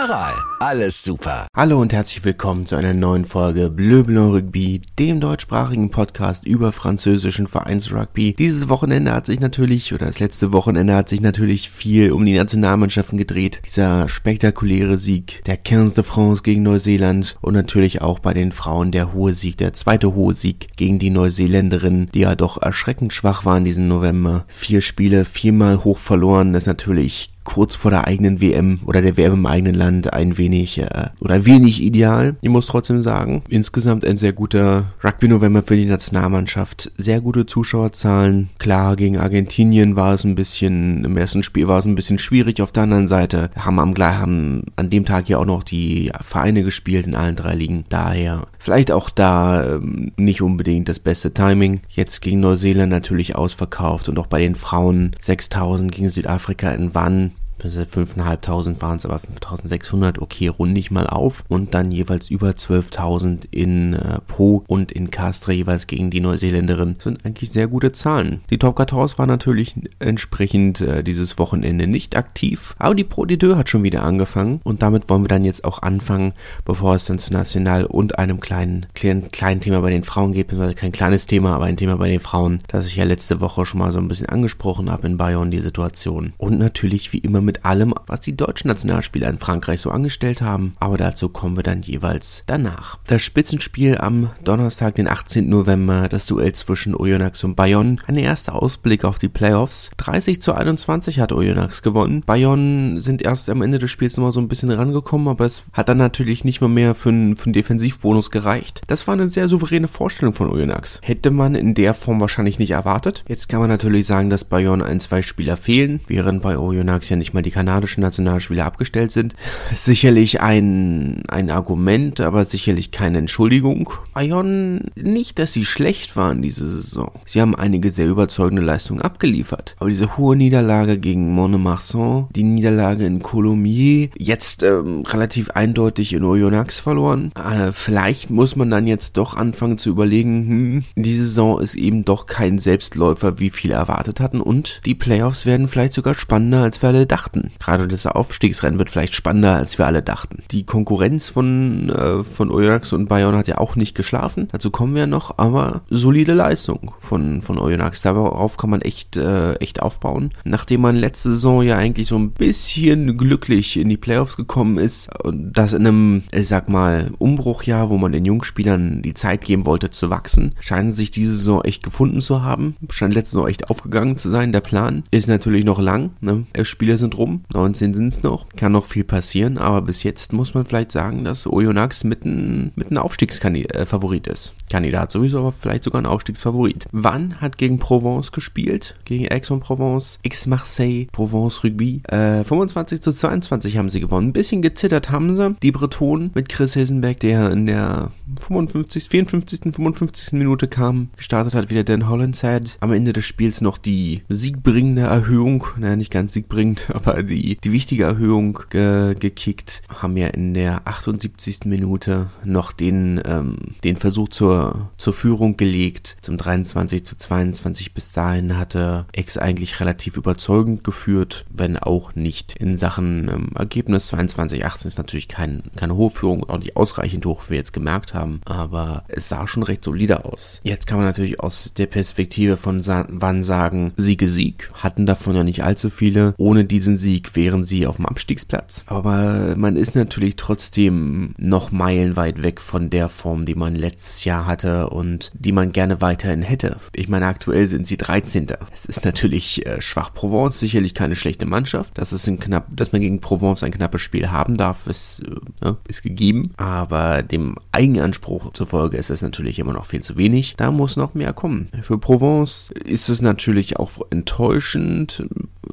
Aral, alles super. Hallo und herzlich willkommen zu einer neuen Folge Bleu Blanc Rugby, dem deutschsprachigen Podcast über französischen Vereinsrugby. Dieses Wochenende hat sich natürlich, oder das letzte Wochenende hat sich natürlich viel um die Nationalmannschaften gedreht. Dieser spektakuläre Sieg der 15 de France gegen Neuseeland und natürlich auch bei den Frauen der hohe Sieg, der zweite hohe Sieg gegen die Neuseeländerinnen, die ja doch erschreckend schwach waren diesen November. Vier Spiele, viermal hoch verloren, das ist natürlich kurz vor der eigenen WM oder der WM im eigenen Land ein wenig äh, oder wenig ideal. Ich muss trotzdem sagen, insgesamt ein sehr guter Rugby-November für die Nationalmannschaft. Sehr gute Zuschauerzahlen. Klar, gegen Argentinien war es ein bisschen, im ersten Spiel war es ein bisschen schwierig. Auf der anderen Seite haben am haben an dem Tag ja auch noch die Vereine gespielt in allen drei Ligen. Daher vielleicht auch da ähm, nicht unbedingt das beste Timing. Jetzt gegen Neuseeland natürlich ausverkauft und auch bei den Frauen 6000 gegen Südafrika in Wann 5.500 waren es, aber 5.600, okay, runde ich mal auf. Und dann jeweils über 12.000 in äh, Po und in Castre jeweils gegen die Neuseeländerin. Sind eigentlich sehr gute Zahlen. Die Top 14 war natürlich entsprechend äh, dieses Wochenende nicht aktiv, aber die Pro de Deux hat schon wieder angefangen. Und damit wollen wir dann jetzt auch anfangen, bevor es dann zu National und einem kleinen, kleinen, kleinen Thema bei den Frauen geht, beziehungsweise kein kleines Thema, aber ein Thema bei den Frauen, das ich ja letzte Woche schon mal so ein bisschen angesprochen habe in Bayern, die Situation. Und natürlich wie immer mit allem, was die deutschen Nationalspieler in Frankreich so angestellt haben. Aber dazu kommen wir dann jeweils danach. Das Spitzenspiel am Donnerstag, den 18. November, das Duell zwischen Oyonnax und Bayonne. Ein erster Ausblick auf die Playoffs. 30 zu 21 hat Oyonnax gewonnen. Bayonne sind erst am Ende des Spiels nochmal so ein bisschen rangekommen, aber es hat dann natürlich nicht mal mehr für einen, für einen Defensivbonus gereicht. Das war eine sehr souveräne Vorstellung von Oyonnax. Hätte man in der Form wahrscheinlich nicht erwartet. Jetzt kann man natürlich sagen, dass Bayonne ein, zwei Spieler fehlen, während bei Oyonnax ja nicht mal mal die kanadischen Nationalspieler abgestellt sind. Sicherlich ein, ein Argument, aber sicherlich keine Entschuldigung. Bayonne, nicht, dass sie schlecht waren diese Saison. Sie haben einige sehr überzeugende Leistungen abgeliefert. Aber diese hohe Niederlage gegen Monemarsan, die Niederlage in Colomiers, jetzt ähm, relativ eindeutig in Oyonnax verloren. Äh, vielleicht muss man dann jetzt doch anfangen zu überlegen, hm, die Saison ist eben doch kein Selbstläufer, wie viele erwartet hatten. Und die Playoffs werden vielleicht sogar spannender, als wir alle dachten dachten. Gerade das Aufstiegsrennen wird vielleicht spannender, als wir alle dachten. Die Konkurrenz von, äh, von Oyonnax und Bayern hat ja auch nicht geschlafen. Dazu kommen wir noch, aber solide Leistung von, von Oyonnax. Darauf kann man echt, äh, echt aufbauen. Nachdem man letzte Saison ja eigentlich so ein bisschen glücklich in die Playoffs gekommen ist und das in einem, ich sag mal, Umbruchjahr, wo man den Jungspielern die Zeit geben wollte zu wachsen, scheinen sich diese Saison echt gefunden zu haben. Scheint letzte Saison echt aufgegangen zu sein. Der Plan ist natürlich noch lang. Ne? Spieler sind rum, 19 sind es noch, kann noch viel passieren, aber bis jetzt muss man vielleicht sagen, dass Oyonnax mit ein, mit ein Aufstiegsfavorit äh, ist. Kandidat sowieso, aber vielleicht sogar ein Aufstiegsfavorit. Wann hat gegen Provence gespielt? Gegen Aix-en-Provence, X-Marseille, Provence Rugby. Äh, 25 zu 22 haben sie gewonnen. Ein bisschen gezittert haben sie. Die Bretonen mit Chris Hilsenberg, der in der 55, 54, 55. Minute kam. Gestartet hat wieder Dan Hollinshead. Am Ende des Spiels noch die siegbringende Erhöhung. Naja, nicht ganz siegbringend, aber die, die wichtige Erhöhung ge gekickt. Haben ja in der 78. Minute noch den, ähm, den Versuch zur, zur Führung gelegt. Zum 23 zu 22 bis dahin hatte Ex eigentlich relativ überzeugend geführt, wenn auch nicht in Sachen ähm, Ergebnis. 22, 18 ist natürlich kein, keine hohe Führung, auch nicht ausreichend hoch, wie wir jetzt gemerkt haben, aber es sah schon recht solide aus. Jetzt kann man natürlich aus der Perspektive von Sa Wann sagen, Siege Sieg, hatten davon ja nicht allzu viele. Ohne diesen Sieg wären sie auf dem Abstiegsplatz. Aber man ist natürlich trotzdem noch meilenweit weg von der Form, die man letztes Jahr hatte und die man gerne weiterhin hätte. Ich meine, aktuell sind sie 13. Es ist natürlich äh, schwach. Provence sicherlich keine schlechte Mannschaft. Dass es ein knapp, dass man gegen Provence ein knappes Spiel haben darf, ist, äh, ist gegeben. Aber dem Eigenanspruch zufolge ist es natürlich immer noch viel zu wenig. Da muss noch mehr kommen. Für Provence ist es natürlich auch enttäuschend,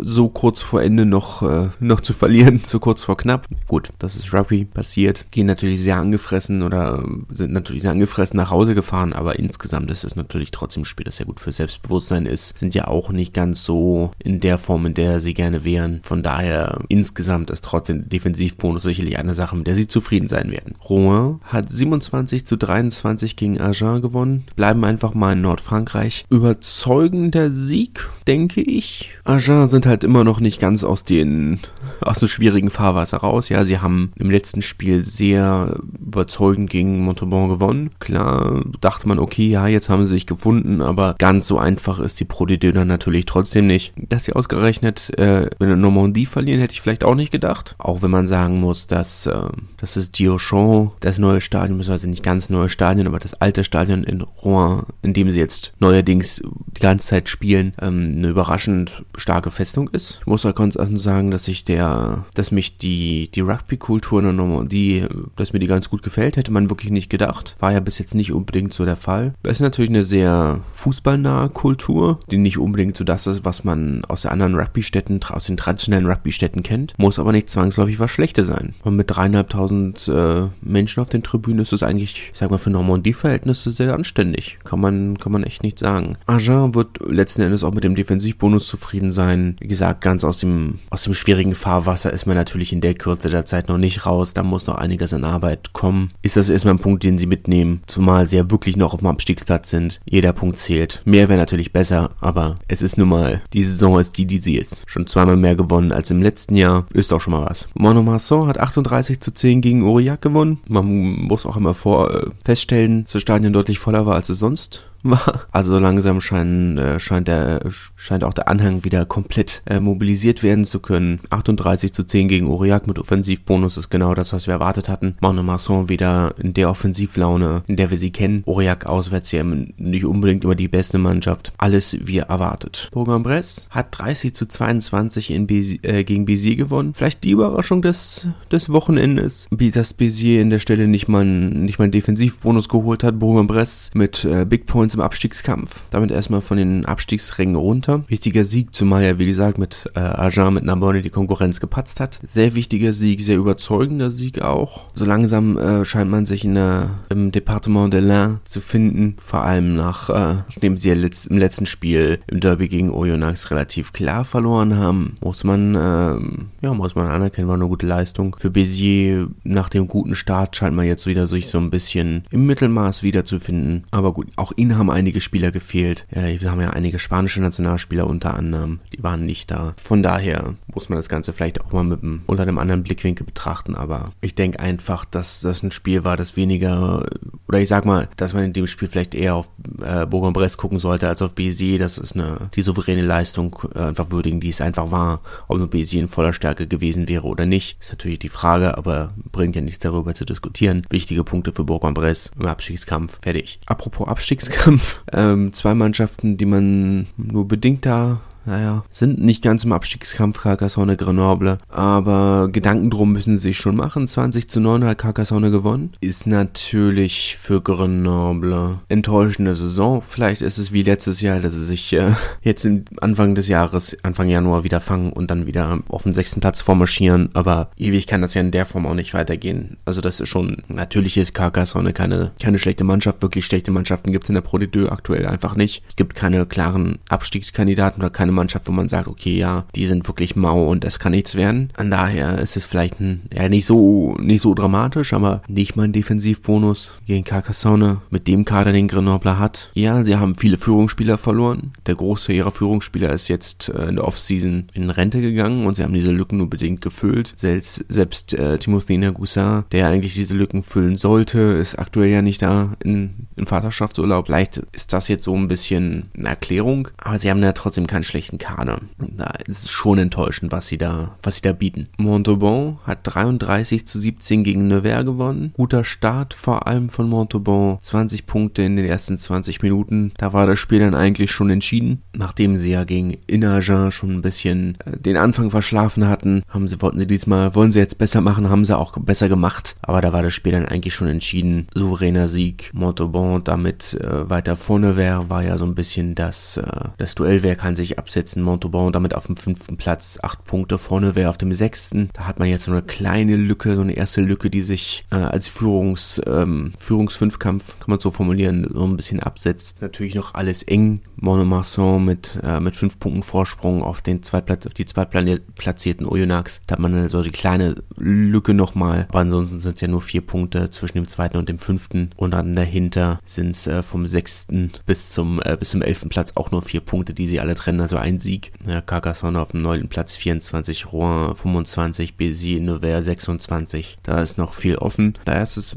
so kurz vor Ende noch, äh, noch zu verlieren, so kurz vor knapp. Gut, das ist Rugby passiert. Gehen natürlich sehr angefressen oder sind natürlich sehr angefressen nach Hause gefahren, aber insgesamt ist es natürlich trotzdem ein Spiel, das sehr gut für Selbstbewusstsein ist. Sind ja auch nicht ganz so in der Form, in der sie gerne wären. Von daher insgesamt ist trotzdem Defensivbonus sicherlich eine Sache, mit der sie zufrieden sein werden. Rouen hat 27 zu 23 gegen Agen gewonnen. Bleiben einfach mal in Nordfrankreich. Überzeugender Sieg, denke ich. Agen sind halt immer noch nicht ganz aus den aus dem schwierigen Fahrwasser raus. Ja, sie haben im letzten Spiel sehr überzeugend gegen Montauban gewonnen. Klar, dachte man, okay, ja, jetzt haben sie sich gefunden, aber ganz so einfach ist die Pro dann natürlich trotzdem nicht. Dass sie ausgerechnet äh, in Normandie verlieren, hätte ich vielleicht auch nicht gedacht. Auch wenn man sagen muss, dass äh, das ist Diochon, das neue Stadion, beziehungsweise nicht ganz neue Stadion, aber das alte Stadion in Rouen, in dem sie jetzt neuerdings die ganze Zeit spielen, ähm, eine überraschend starke Festung ist. Ich muss auch ganz sagen, dass ich der, dass mich die, die Rugby-Kultur in der Normandie, dass mir die ganz gut gefällt, hätte man wirklich nicht gedacht. War ja bis jetzt nicht unbedingt so der Fall. Es ist natürlich eine sehr fußballnahe Kultur, die nicht unbedingt so das ist, was man aus den anderen Rugby-Städten, aus den traditionellen Rugby-Städten kennt. Muss aber nicht zwangsläufig was Schlechtes sein. Und mit dreieinhalbtausend äh, Menschen auf den Tribünen ist es eigentlich, ich sag mal, für Normandie-Verhältnisse sehr anständig. Kann man, kann man echt nicht sagen. Agen wird letzten Endes auch mit dem Defensivbonus zufrieden sein. Wie gesagt, ganz aus dem, aus dem schwierigen Fahrwasser ist man natürlich in der Kürze der Zeit noch nicht raus. Da muss noch einiges an Arbeit kommen. Ist das erstmal ein Punkt, den sie mitnehmen. Zumal sie ja wirklich noch auf dem Abstiegsplatz sind. Jeder Punkt zählt. Mehr wäre natürlich besser, aber es ist nun mal, die Saison ist die, die sie ist. Schon zweimal mehr gewonnen als im letzten Jahr. Ist doch schon mal was. Monomarsan hat 38 zu 10 gegen Aurillac gewonnen. Man muss auch immer vor, äh, feststellen, dass das Stadion deutlich voller war, als es sonst war. Also langsam scheint, äh, scheint, der, scheint auch der Anhang wieder komplett äh, mobilisiert werden zu können. 38 zu 10 gegen Aurillac mit Offensivbonus ist genau das, was wir erwartet hatten. Montmartre wieder in der Offensivlaune, in der wir sie kennen. Aurillac auswärts ja nicht unbedingt immer die beste Mannschaft. Alles wie erwartet. Bourg-en-Bresse hat 30 zu 22 in Béziers, äh, gegen Béziers gewonnen. Vielleicht die Überraschung des, des Wochenendes. Wie das Béziers in der Stelle nicht mal, nicht mal einen Defensivbonus geholt hat. Bourg-en-Bresse mit äh, Big Points im Abstiegskampf. Damit erstmal von den Abstiegsrängen runter. Wichtiger Sieg, zumal ja, wie gesagt, mit äh, Agen, mit Narbonne die Konkurrenz gepatzt hat. Sehr wichtiger Sieg, sehr überzeugender Sieg auch. So langsam äh, scheint man sich in der, im Departement de l'Ain zu finden. Vor allem nach, äh, nachdem sie ja letzt, im letzten Spiel im Derby gegen Oyonnax relativ klar verloren haben, muss man, äh, ja, muss man anerkennen, war eine gute Leistung. Für Béziers nach dem guten Start scheint man jetzt wieder sich so ein bisschen im Mittelmaß wiederzufinden. Aber gut, auch ihn haben einige Spieler gefehlt. Ja, wir haben ja einige spanische Nationalspieler unter anderem, die waren nicht da. Von daher muss man das Ganze vielleicht auch mal mit einem, unter einem anderen Blickwinkel betrachten, aber ich denke einfach, dass das ein Spiel war, das weniger, oder ich sag mal, dass man in dem Spiel vielleicht eher auf äh, Bourg-en-Bresse gucken sollte als auf BC. Das ist eine, die souveräne Leistung äh, einfach würdigen, die es einfach war. Ob nur BC in voller Stärke gewesen wäre oder nicht, ist natürlich die Frage, aber bringt ja nichts darüber zu diskutieren. Wichtige Punkte für Bourg-en-Bresse im Abstiegskampf. Fertig. Apropos Abstiegskampf, ähm, zwei Mannschaften, die man nur bedingt da naja, sind nicht ganz im Abstiegskampf Carcassonne Grenoble, aber Gedanken drum müssen sie sich schon machen. 20 zu 9 hat Carcassonne gewonnen. Ist natürlich für Grenoble enttäuschende Saison. Vielleicht ist es wie letztes Jahr, dass sie sich äh, jetzt im Anfang des Jahres, Anfang Januar wieder fangen und dann wieder auf den sechsten Platz vormarschieren, aber ewig kann das ja in der Form auch nicht weitergehen. Also das ist schon, natürlich ist Carcassonne keine, keine schlechte Mannschaft, wirklich schlechte Mannschaften gibt es in der Pro D2 aktuell einfach nicht. Es gibt keine klaren Abstiegskandidaten oder keine Mannschaft, wo man sagt, okay, ja, die sind wirklich mau und es kann nichts werden. An daher ist es vielleicht ein, ja, nicht so, nicht so dramatisch, aber nicht mal ein Defensivbonus gegen Carcassonne mit dem Kader, den Grenoble hat. Ja, sie haben viele Führungsspieler verloren. Der große ihrer Führungsspieler ist jetzt äh, in der Offseason in Rente gegangen und sie haben diese Lücken nur bedingt gefüllt. Selbst, selbst äh, Timothy Nagusa, der eigentlich diese Lücken füllen sollte, ist aktuell ja nicht da in, in Vaterschaftsurlaub. Vielleicht ist das jetzt so ein bisschen eine Erklärung, aber sie haben ja trotzdem kein schlechtes schlechten Kader. Da ist es schon enttäuschend, was sie da, was sie da bieten. Montauban hat 33 zu 17 gegen Nevers gewonnen. Guter Start vor allem von Montauban. 20 Punkte in den ersten 20 Minuten. Da war das Spiel dann eigentlich schon entschieden. Nachdem sie ja gegen Inagen schon ein bisschen äh, den Anfang verschlafen hatten, haben sie, wollten sie diesmal, wollen sie jetzt besser machen, haben sie auch besser gemacht. Aber da war das Spiel dann eigentlich schon entschieden. Souveräner Sieg. Montauban damit äh, weiter vorne wäre, war ja so ein bisschen das, äh, das Duell, wer kann sich absetzen. Montauban damit auf dem fünften Platz, acht Punkte vorne wäre auf dem sechsten. Da hat man jetzt so eine kleine Lücke, so eine erste Lücke, die sich äh, als Führungs, ähm, Führungsfünfkampf, kann man so formulieren, so ein bisschen absetzt. Natürlich noch alles eng. Monomarsan mit, äh, mit fünf Punkten Vorsprung auf den Zweitplatz, auf die zweitplatzierten Oyonnax. Da hat man so die kleine Lücke nochmal. Aber ansonsten sind es ja nur vier Punkte zwischen dem zweiten und dem fünften. Und dann dahinter sind es äh, vom sechsten bis zum, äh, bis zum elften Platz auch nur vier Punkte, die sie alle trennen. Also ein Sieg. Ja, Carcassonne auf dem neunten Platz 24, Rouen 25, Béziers, Nevers 26. Da ist noch viel offen. Da ist es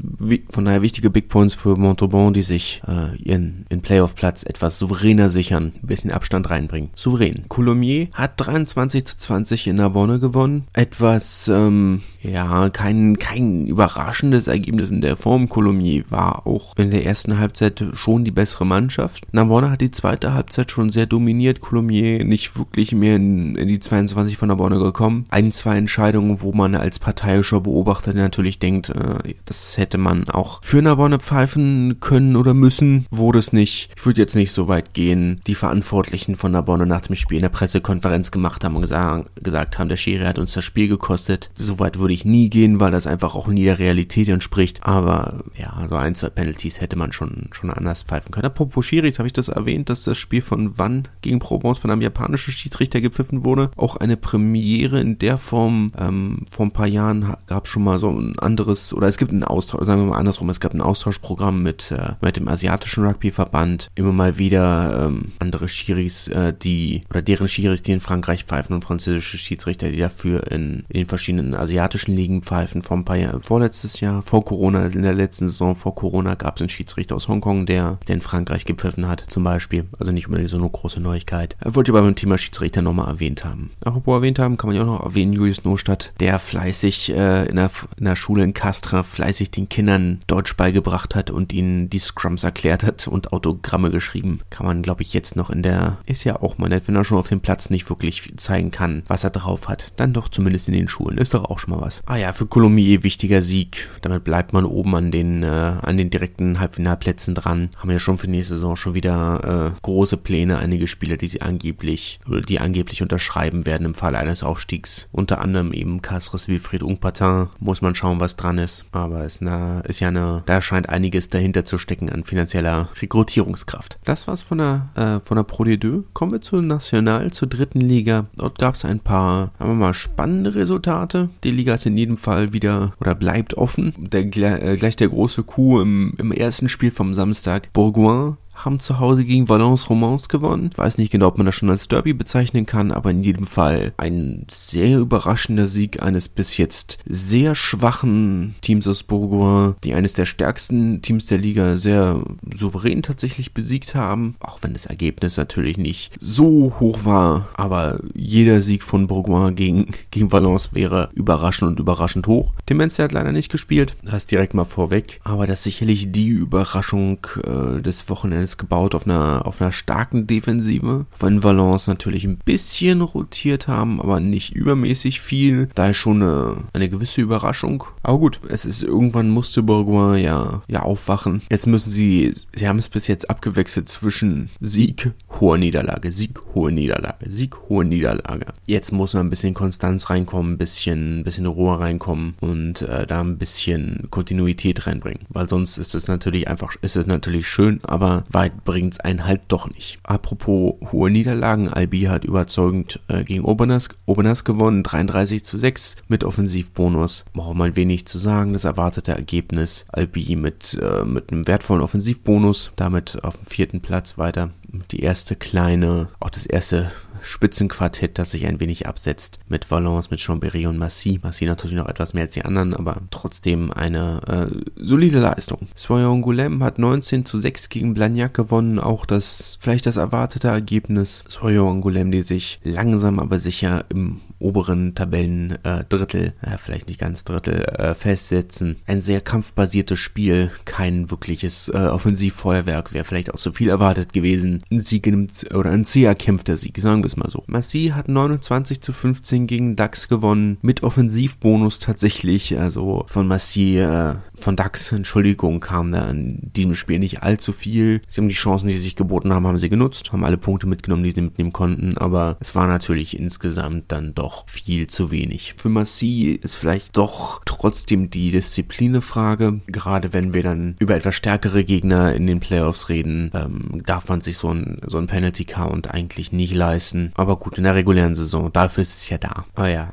von daher wichtige Big Points für Montauban, die sich äh, ihren, ihren Playoff-Platz etwas souveräner sichern, ein bisschen Abstand reinbringen. Souverän. Coulommiers hat 23 zu 20 in Narbonne gewonnen. Etwas, ähm, ja, kein, kein überraschendes Ergebnis in der Form. Coulommiers war auch in der ersten Halbzeit schon die bessere Mannschaft. Narbonne hat die zweite Halbzeit schon sehr dominiert. Coulommiers nicht wirklich mehr in, in die 22 von Narbonne gekommen. Ein, zwei Entscheidungen, wo man als parteiischer Beobachter natürlich denkt, äh, das hätte man auch für Narbonne pfeifen können oder müssen. Wurde es nicht. Ich würde jetzt nicht so weit gehen. Die Verantwortlichen von Narbonne nach dem Spiel in der Pressekonferenz gemacht haben und gesagt, haben, der Schiri hat uns das Spiel gekostet. So weit würde ich nie gehen, weil das einfach auch nie der Realität entspricht. Aber ja, so ein, zwei Penalties hätte man schon, schon anders pfeifen können. Apropos Schiris, habe ich das erwähnt, dass das Spiel von Wann gegen Provence von einem japanischen Schiedsrichter gepfiffen wurde. Auch eine Premiere in der Form. Ähm, vor ein paar Jahren gab es schon mal so ein anderes, oder es gibt einen Austausch, sagen wir mal andersrum, es gab ein Austauschprogramm mit, äh, mit dem asiatischen Rugbyverband. Immer mal wieder ähm, andere Schiris, äh, die, oder deren Schiris, die in Frankreich pfeifen und französische Schiedsrichter, die dafür in, in den verschiedenen asiatischen Ligen pfeifen. Vor ein paar Jahren, vorletztes Jahr, vor Corona, in der letzten Saison vor Corona gab es einen Schiedsrichter aus Hongkong, der, der in Frankreich gepfiffen hat, zum Beispiel. Also nicht unbedingt so eine große Neuigkeit. Er wollte aber beim Thema Schiedsrichter nochmal erwähnt haben. Apropos erwähnt haben, kann man ja auch noch erwähnen, Julius Nostadt, der fleißig äh, in, der, in der Schule in Castra fleißig den Kindern Deutsch beigebracht hat und ihnen die Scrums erklärt hat und Autogramme geschrieben. Kann man, glaube ich, jetzt noch in der, ist ja auch mal nett, wenn er schon auf dem Platz nicht wirklich zeigen kann, was er drauf hat. Dann doch zumindest in den Schulen. Ist doch auch schon mal was. Ah ja, für Colomier wichtiger Sieg. Damit bleibt man oben an den, äh, an den direkten Halbfinalplätzen dran. Haben ja schon für nächste Saison schon wieder äh, große Pläne. Einige Spieler, die sie angeblich, oder die angeblich unterschreiben werden im Fall eines Aufstiegs. Unter anderem eben Castres Wilfried Ungpatin. Muss man schauen, was dran ist. Aber es ist, ist ja eine, da scheint einiges dahinter zu stecken an finanzieller Rekrutierungskraft. Das war's von der, äh, von der Pro D2. Kommen wir zur National, zur dritten Liga. Dort gab es ein paar, sagen wir mal, spannende Resultate. Die Liga ist in jedem Fall wieder oder bleibt offen. Der, äh, gleich der große Coup im, im ersten Spiel vom Samstag. Bourgoin haben zu Hause gegen Valence Romans gewonnen. Ich weiß nicht genau, ob man das schon als Derby bezeichnen kann, aber in jedem Fall ein sehr überraschender Sieg eines bis jetzt sehr schwachen Teams aus Bourgoin, die eines der stärksten Teams der Liga sehr souverän tatsächlich besiegt haben, auch wenn das Ergebnis natürlich nicht so hoch war, aber jeder Sieg von Bourgoin gegen, gegen Valence wäre überraschend und überraschend hoch. Dementia hat leider nicht gespielt, das direkt mal vorweg, aber das ist sicherlich die Überraschung äh, des Wochenendes ist gebaut auf einer, auf einer starken Defensive. Wenn Valence natürlich ein bisschen rotiert haben, aber nicht übermäßig viel. Da ist schon eine, eine gewisse Überraschung. Aber gut, es ist irgendwann musste Bourgoin ja, ja aufwachen. Jetzt müssen sie, sie haben es bis jetzt abgewechselt zwischen Sieg, hohe Niederlage, Sieg, hohe Niederlage, Sieg, hohe Niederlage. Jetzt muss man ein bisschen Konstanz reinkommen, ein bisschen, ein bisschen Ruhe reinkommen und äh, da ein bisschen Kontinuität reinbringen. Weil sonst ist es natürlich einfach, ist es natürlich schön, aber weit bringt's einen halt doch nicht. Apropos hohe Niederlagen, Albi hat überzeugend äh, gegen Obernas, Obernas gewonnen, 33 zu 6 mit Offensivbonus. Braucht man wenig zu sagen, das erwartete Ergebnis. Albi mit, äh, mit einem wertvollen Offensivbonus, damit auf dem vierten Platz weiter. Die erste kleine, auch das erste Spitzenquartett, das sich ein wenig absetzt mit Valence, mit Chambéry und Massy. Massy natürlich noch etwas mehr als die anderen, aber trotzdem eine äh, solide Leistung. Soyon Goulem hat 19 zu 6 gegen Blagnac gewonnen, auch das vielleicht das erwartete Ergebnis. Soyon Goulem, die sich langsam aber sicher im oberen Tabellendrittel, äh, vielleicht nicht ganz Drittel, äh, festsetzen. Ein sehr kampfbasiertes Spiel, kein wirkliches äh, Offensivfeuerwerk, wäre vielleicht auch so viel erwartet gewesen. Ein Sieg nimmt, oder ein sehr erkämpfter Sieg, sagen wir es mal so. Massy hat 29 zu 15 gegen DAX gewonnen, mit Offensivbonus tatsächlich, also von Massy, äh, von DAX, Entschuldigung, kam da in diesem Spiel nicht allzu viel. Sie haben die Chancen, die sie sich geboten haben, haben sie genutzt, haben alle Punkte mitgenommen, die sie mitnehmen konnten, aber es war natürlich insgesamt dann doch doch viel zu wenig. Für Massi ist vielleicht doch trotzdem die Disziplinefrage. Gerade wenn wir dann über etwas stärkere Gegner in den Playoffs reden, ähm, darf man sich so ein, so ein Penalty Count eigentlich nicht leisten. Aber gut, in der regulären Saison, dafür ist es ja da. Aber ja,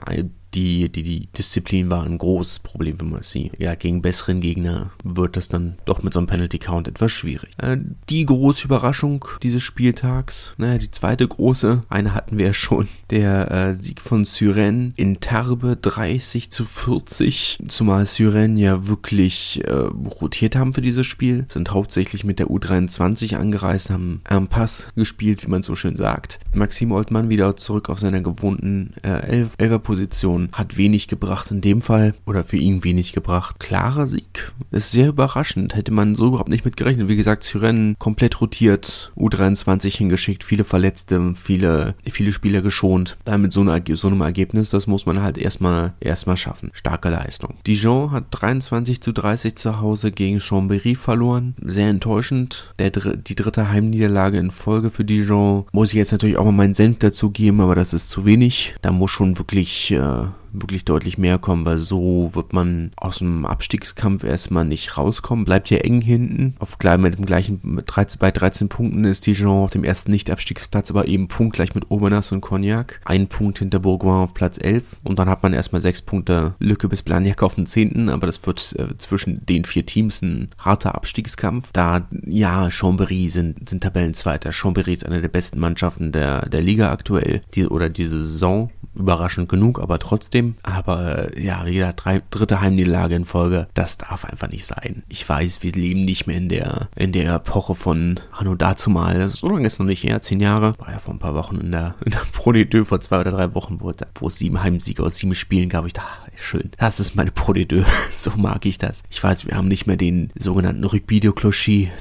die, die, die Disziplin war ein großes Problem für Massi. Ja, gegen besseren Gegner wird das dann doch mit so einem Penalty Count etwas schwierig. Äh, die große Überraschung dieses Spieltags, naja, die zweite große, eine hatten wir ja schon, der äh, Sieg von Syren in Terbe 30 zu 40, zumal Syren ja wirklich äh, rotiert haben für dieses Spiel, sind hauptsächlich mit der U23 angereist, haben einen Pass gespielt, wie man so schön sagt. Maxim Oldmann wieder zurück auf seiner gewohnten äh, Elf Elferposition hat wenig gebracht in dem Fall oder für ihn wenig gebracht. Klarer Sieg. Ist sehr überraschend. Hätte man so überhaupt nicht mit gerechnet. Wie gesagt, Syren komplett rotiert, U23 hingeschickt, viele Verletzte, viele, viele Spieler geschont. Damit so, eine, so einem Ergebnis, das muss man halt erstmal, erstmal schaffen. Starke Leistung. Dijon hat 23 zu 30 zu Hause gegen Chambéry verloren. Sehr enttäuschend. Der, die dritte Heimniederlage in Folge für Dijon. Muss ich jetzt natürlich auch mal meinen Senf dazu geben, aber das ist zu wenig. Da muss schon wirklich äh, wirklich deutlich mehr kommen, weil so wird man aus dem Abstiegskampf erstmal nicht rauskommen. Bleibt hier eng hinten. Auf gleich mit dem gleichen, mit 13, bei 13 Punkten ist Dijon auf dem ersten Nicht-Abstiegsplatz, aber eben punktgleich mit Aubenas und Cognac. Ein Punkt hinter Bourgoin auf Platz 11 und dann hat man erstmal sechs Punkte Lücke bis Blagnac auf den 10. Aber das wird äh, zwischen den vier Teams ein harter Abstiegskampf. Da, ja, Chambéry sind, sind Tabellenzweiter. Chambéry ist eine der besten Mannschaften der, der Liga aktuell, die, oder diese Saison. Überraschend genug, aber trotzdem. Aber ja, wieder drei, dritte Heimniederlage in Folge, das darf einfach nicht sein. Ich weiß, wir leben nicht mehr in der, in der Epoche von Hanno dazu mal. So lange ist noch nicht her, zehn Jahre. War ja vor ein paar Wochen in der, in der Pro D2 vor zwei oder drei Wochen, wo, wo es sieben Heimsiege aus sieben Spielen gab. Ich dachte, schön. Das ist meine Pro D2. so mag ich das. Ich weiß, wir haben nicht mehr den sogenannten Rugby de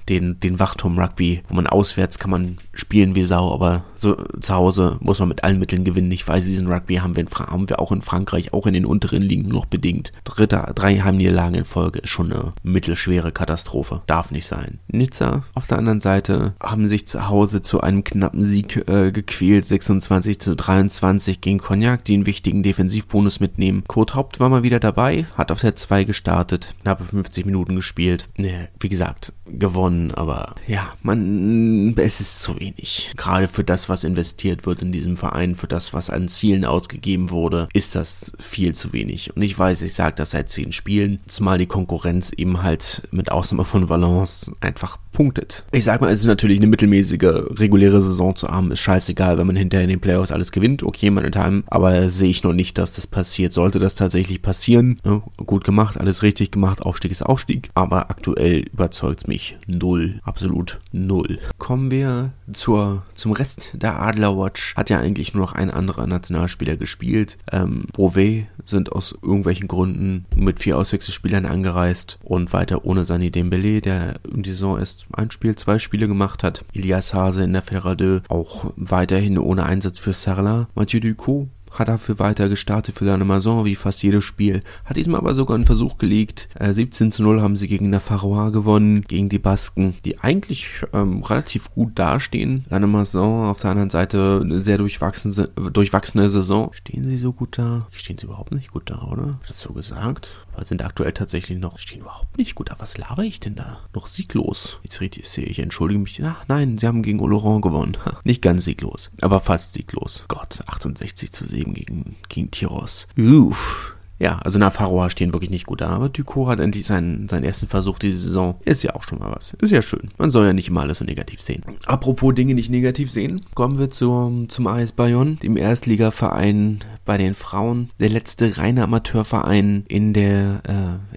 den, den Wachturm-Rugby, wo man auswärts kann man spielen wie Sau, aber so zu Hause muss man mit allen Mitteln gewinnen. Ich weiß, diesen Rugby haben wir, in haben wir auch in Frankreich, auch in den unteren Ligen noch bedingt. Dritte, drei Heimniederlagen in Folge ist schon eine mittelschwere Katastrophe. Darf nicht sein. Nizza auf der anderen Seite haben sich zu Hause zu einem knappen Sieg äh, gequält. 26 zu 23 gegen Cognac, die einen wichtigen Defensivbonus mitnehmen. Kurt Haupt war mal wieder dabei, hat auf der 2 gestartet, knappe 50 Minuten gespielt. Ne, wie gesagt, gewonnen, aber ja, man, es ist zu wenig. Gerade für das, was investiert wird in diesem Verein, für das, was an Zielen ausgegeben wurde, ist das viel zu wenig. Und ich weiß, ich sage das seit 10 Spielen, zumal die Konkurrenz eben halt mit Ausnahme von Valence einfach punktet. Ich sag mal, es ist natürlich eine mittelmäßige reguläre Saison zu haben, ist scheißegal, wenn man hinterher in den Playoffs alles gewinnt, okay, meine Time, aber sehe ich noch nicht, dass das passiert. Sollte das tatsächlich passieren, ja, gut gemacht, alles richtig gemacht, Aufstieg ist Aufstieg, aber aktuell überzeugt's mich null, absolut null. Kommen wir zur, zum Rest der Adler Watch. Hat ja eigentlich nur noch ein anderer Nationalspieler gespielt. Ähm, Brovet sind aus irgendwelchen Gründen mit vier Auswechselspielern angereist und weiter ohne Sani Dembele, der in die Saison erst ein Spiel, zwei Spiele gemacht hat. Elias Hase in der Ferrade auch weiterhin ohne Einsatz für Sarla. Mathieu Ducot hat dafür weiter gestartet für seine Maison, wie fast jedes Spiel. Hat diesmal aber sogar einen Versuch gelegt. Äh, 17 zu 0 haben sie gegen Nafarroa gewonnen, gegen die Basken, die eigentlich ähm, relativ gut dastehen. Seine Maison auf der anderen Seite eine sehr durchwachsene, durchwachsene Saison. Stehen sie so gut da? Stehen sie überhaupt nicht gut da, oder? Hat das so gesagt? Aber sind aktuell tatsächlich noch, stehen überhaupt nicht gut da. Was laber ich denn da? Noch sieglos. Jetzt richtig sehe ich, entschuldige mich. Ach nein, sie haben gegen Oloron gewonnen. nicht ganz sieglos, aber fast sieglos. Gott, 68 zu 7 gegen, gegen Tiros. Uff ja, also Navarroa stehen wirklich nicht gut da, aber Ducot hat endlich seinen, seinen ersten Versuch diese Saison. Ist ja auch schon mal was. Ist ja schön. Man soll ja nicht immer alles so negativ sehen. Apropos Dinge nicht negativ sehen, kommen wir zum, zum AS Bayonne, dem Erstligaverein bei den Frauen. Der letzte reine Amateurverein in der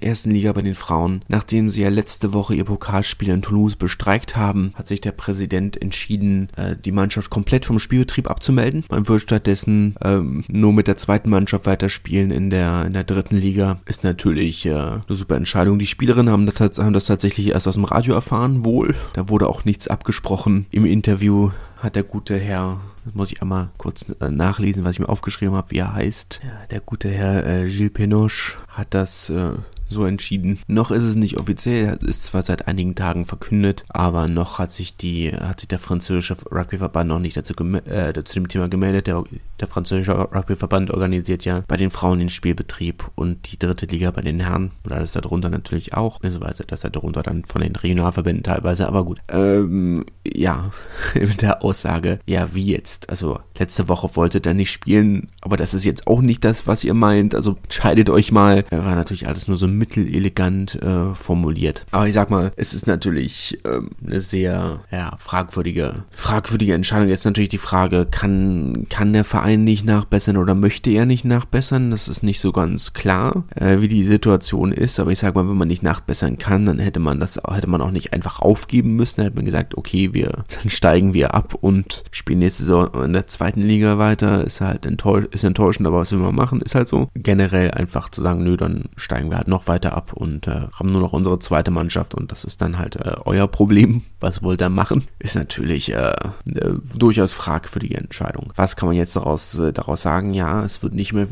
äh, ersten Liga bei den Frauen. Nachdem sie ja letzte Woche ihr Pokalspiel in Toulouse bestreikt haben, hat sich der Präsident entschieden, äh, die Mannschaft komplett vom Spielbetrieb abzumelden. Man wird stattdessen ähm, nur mit der zweiten Mannschaft weiterspielen in der in der dritten Liga ist natürlich äh, eine super Entscheidung. Die Spielerinnen haben das, haben das tatsächlich erst aus dem Radio erfahren, wohl. Da wurde auch nichts abgesprochen. Im Interview hat der gute Herr, das muss ich einmal kurz äh, nachlesen, was ich mir aufgeschrieben habe, wie er heißt. Ja, der gute Herr äh, Gilles Penoche hat das äh, so entschieden. Noch ist es nicht offiziell, ist zwar seit einigen Tagen verkündet, aber noch hat sich die, hat sich der französische Rugbyverband noch nicht dazu, äh, zu dem Thema gemeldet. Der, der französische Rugbyverband organisiert ja bei den Frauen den Spielbetrieb und die dritte Liga bei den Herren. Und alles darunter natürlich auch, beziehungsweise das darunter dann von den Regionalverbänden teilweise, aber gut. Ähm, ja, mit der Aussage, ja, wie jetzt? Also, letzte Woche wollte er nicht spielen, aber das ist jetzt auch nicht das, was ihr meint. Also, entscheidet euch mal. War natürlich alles nur so mittelelegant äh, formuliert. Aber ich sag mal, es ist natürlich ähm, eine sehr ja, fragwürdige, fragwürdige Entscheidung. Jetzt natürlich die Frage, kann, kann der Verein nicht nachbessern oder möchte er nicht nachbessern? Das ist nicht so ganz klar, äh, wie die Situation ist. Aber ich sag mal, wenn man nicht nachbessern kann, dann hätte man das, hätte man auch nicht einfach aufgeben müssen. Dann hätte man gesagt, okay, wir, dann steigen wir ab und spielen nächste Saison in der zweiten Liga weiter. Ist halt enttäusch, ist enttäuschend, aber was will man machen? Ist halt so. Generell einfach zu sagen, nö, dann steigen wir halt noch weiter ab und äh, haben nur noch unsere zweite Mannschaft und das ist dann halt äh, euer Problem. Was wollt ihr machen? Ist natürlich äh, eine durchaus fragwürdige Entscheidung. Was kann man jetzt daraus, äh, daraus sagen? Ja, es wird nicht mehr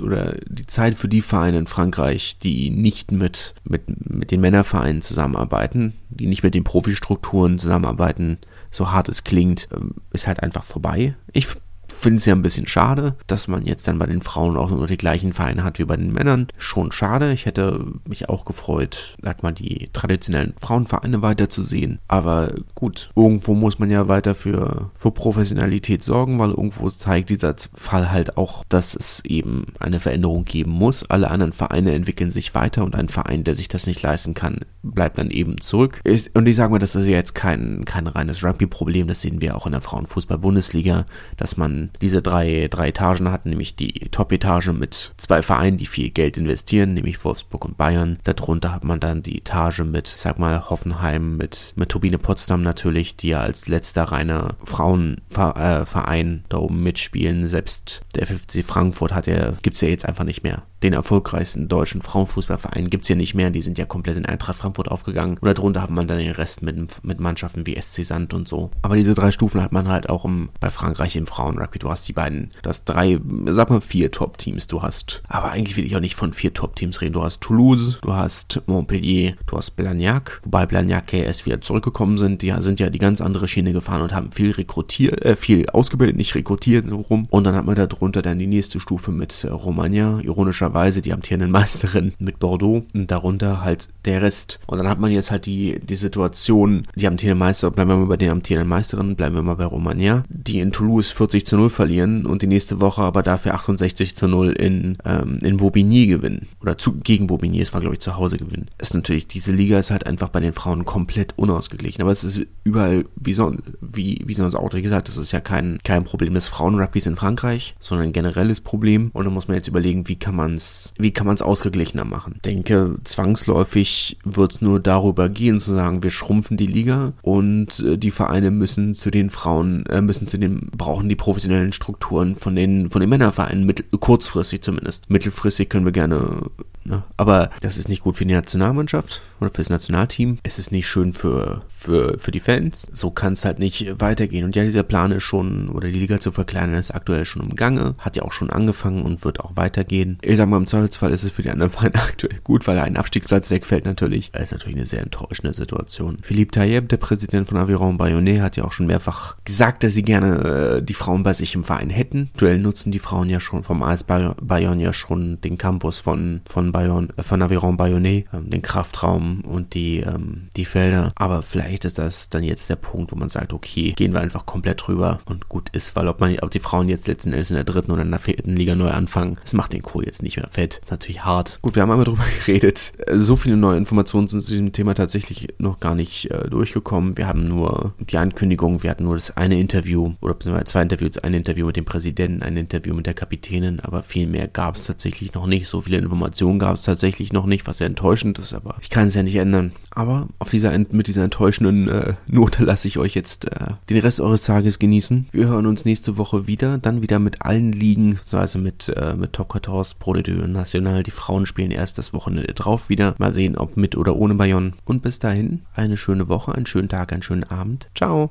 oder die Zeit für die Vereine in Frankreich, die nicht mit, mit, mit den Männervereinen zusammenarbeiten, die nicht mit den Profistrukturen zusammenarbeiten, so hart es klingt, ähm, ist halt einfach vorbei. Ich finde es ja ein bisschen schade, dass man jetzt dann bei den Frauen auch nur die gleichen Vereine hat wie bei den Männern. Schon schade. Ich hätte mich auch gefreut, sag mal, die traditionellen Frauenvereine weiterzusehen. Aber gut, irgendwo muss man ja weiter für, für Professionalität sorgen, weil irgendwo zeigt dieser Fall halt auch, dass es eben eine Veränderung geben muss. Alle anderen Vereine entwickeln sich weiter und ein Verein, der sich das nicht leisten kann, bleibt dann eben zurück. und ich sage mal, das ist ja jetzt kein, kein reines Rugby-Problem. Das sehen wir auch in der Frauenfußball-Bundesliga, dass man diese drei, drei Etagen hatten, nämlich die Top-Etage mit zwei Vereinen, die viel Geld investieren, nämlich Wolfsburg und Bayern. Darunter hat man dann die Etage mit, sag mal, Hoffenheim, mit, mit Turbine Potsdam natürlich, die ja als letzter reiner Frauenverein äh, da oben mitspielen. Selbst der FFC Frankfurt hat ja, gibt's ja jetzt einfach nicht mehr den erfolgreichsten deutschen Frauenfußballverein gibt's hier nicht mehr. Die sind ja komplett in Eintracht Frankfurt aufgegangen. Und darunter hat man dann den Rest mit, mit Mannschaften wie SC Sand und so. Aber diese drei Stufen hat man halt auch im, bei Frankreich im Frauenrugby. Du hast die beiden, du hast drei, sag mal vier Top-Teams. Du hast, aber eigentlich will ich auch nicht von vier Top-Teams reden. Du hast Toulouse, du hast Montpellier, du hast Blagnac. Wobei Blagnac ja erst wieder zurückgekommen sind. Die sind ja die ganz andere Schiene gefahren und haben viel rekrutiert, äh, viel ausgebildet, nicht rekrutiert so rum. Und dann hat man darunter dann die nächste Stufe mit äh, Romagna. Ironischer ironischerweise die amtierenden Meisterin mit Bordeaux und darunter halt der Rest. Und dann hat man jetzt halt die, die Situation, die amtierenden Meister, bleiben wir mal bei den amtierenden Meisterinnen, bleiben wir mal bei Romagna, die in Toulouse 40 zu 0 verlieren und die nächste Woche aber dafür 68 zu 0 in, ähm, in Bobigny gewinnen. Oder zu, gegen Bobigny, es war glaube ich zu Hause gewinnen. Ist natürlich, diese Liga ist halt einfach bei den Frauen komplett unausgeglichen. Aber es ist überall, wie, so, wie, wie sonst auch gesagt, das ist ja kein, kein Problem des Frauenrugbys in Frankreich, sondern ein generelles Problem. Und da muss man jetzt überlegen, wie kann man es, wie kann man es ausgeglichener machen? Ich denke, zwangsläufig wird es nur darüber gehen, zu sagen, wir schrumpfen die Liga und äh, die Vereine müssen zu den Frauen, äh, müssen zu den, brauchen die professionellen Strukturen von den, von den Männervereinen, mittel, kurzfristig zumindest. Mittelfristig können wir gerne Ne? Aber das ist nicht gut für die Nationalmannschaft oder fürs Nationalteam. Es ist nicht schön für, für, für die Fans. So kann es halt nicht weitergehen. Und ja, dieser Plan ist schon, oder die Liga zu verkleinern, ist aktuell schon im Gange. Hat ja auch schon angefangen und wird auch weitergehen. Ich sag mal, im Zweifelsfall ist es für die anderen Vereine aktuell gut, weil ein Abstiegsplatz wegfällt natürlich. Das ist natürlich eine sehr enttäuschende Situation. Philippe Tayeb, der Präsident von Aviron Bayonnais, hat ja auch schon mehrfach gesagt, dass sie gerne äh, die Frauen bei sich im Verein hätten. Aktuell nutzen die Frauen ja schon vom AS Bayonne ja schon den Campus von, von Bayonne, äh, von Aviron Bayonnais, ähm, den Kraftraum und die, ähm, die Felder. Aber vielleicht ist das dann jetzt der Punkt, wo man sagt, okay, gehen wir einfach komplett drüber und gut ist, weil ob man, ob die Frauen jetzt letzten Endes in der dritten oder in der vierten Liga neu anfangen, das macht den Kohl jetzt nicht mehr fett. Das ist natürlich hart. Gut, wir haben einmal drüber geredet. So viele neue Informationen sind zu diesem Thema tatsächlich noch gar nicht äh, durchgekommen. Wir haben nur die Ankündigung, wir hatten nur das eine Interview oder beziehungsweise zwei Interviews, ein Interview mit dem Präsidenten, ein Interview mit der Kapitänin, aber viel mehr gab es tatsächlich noch nicht. So viele Informationen gab es tatsächlich noch nicht, was sehr enttäuschend ist, aber ich kann es ja nicht ändern. Aber auf dieser mit dieser enttäuschenden äh, Note lasse ich euch jetzt äh, den Rest eures Tages genießen. Wir hören uns nächste Woche wieder, dann wieder mit allen Ligen, also mit äh, mit Top 14, Pro de National. Die Frauen spielen erst das Wochenende drauf wieder. Mal sehen, ob mit oder ohne Bayonne. Und bis dahin eine schöne Woche, einen schönen Tag, einen schönen Abend. Ciao.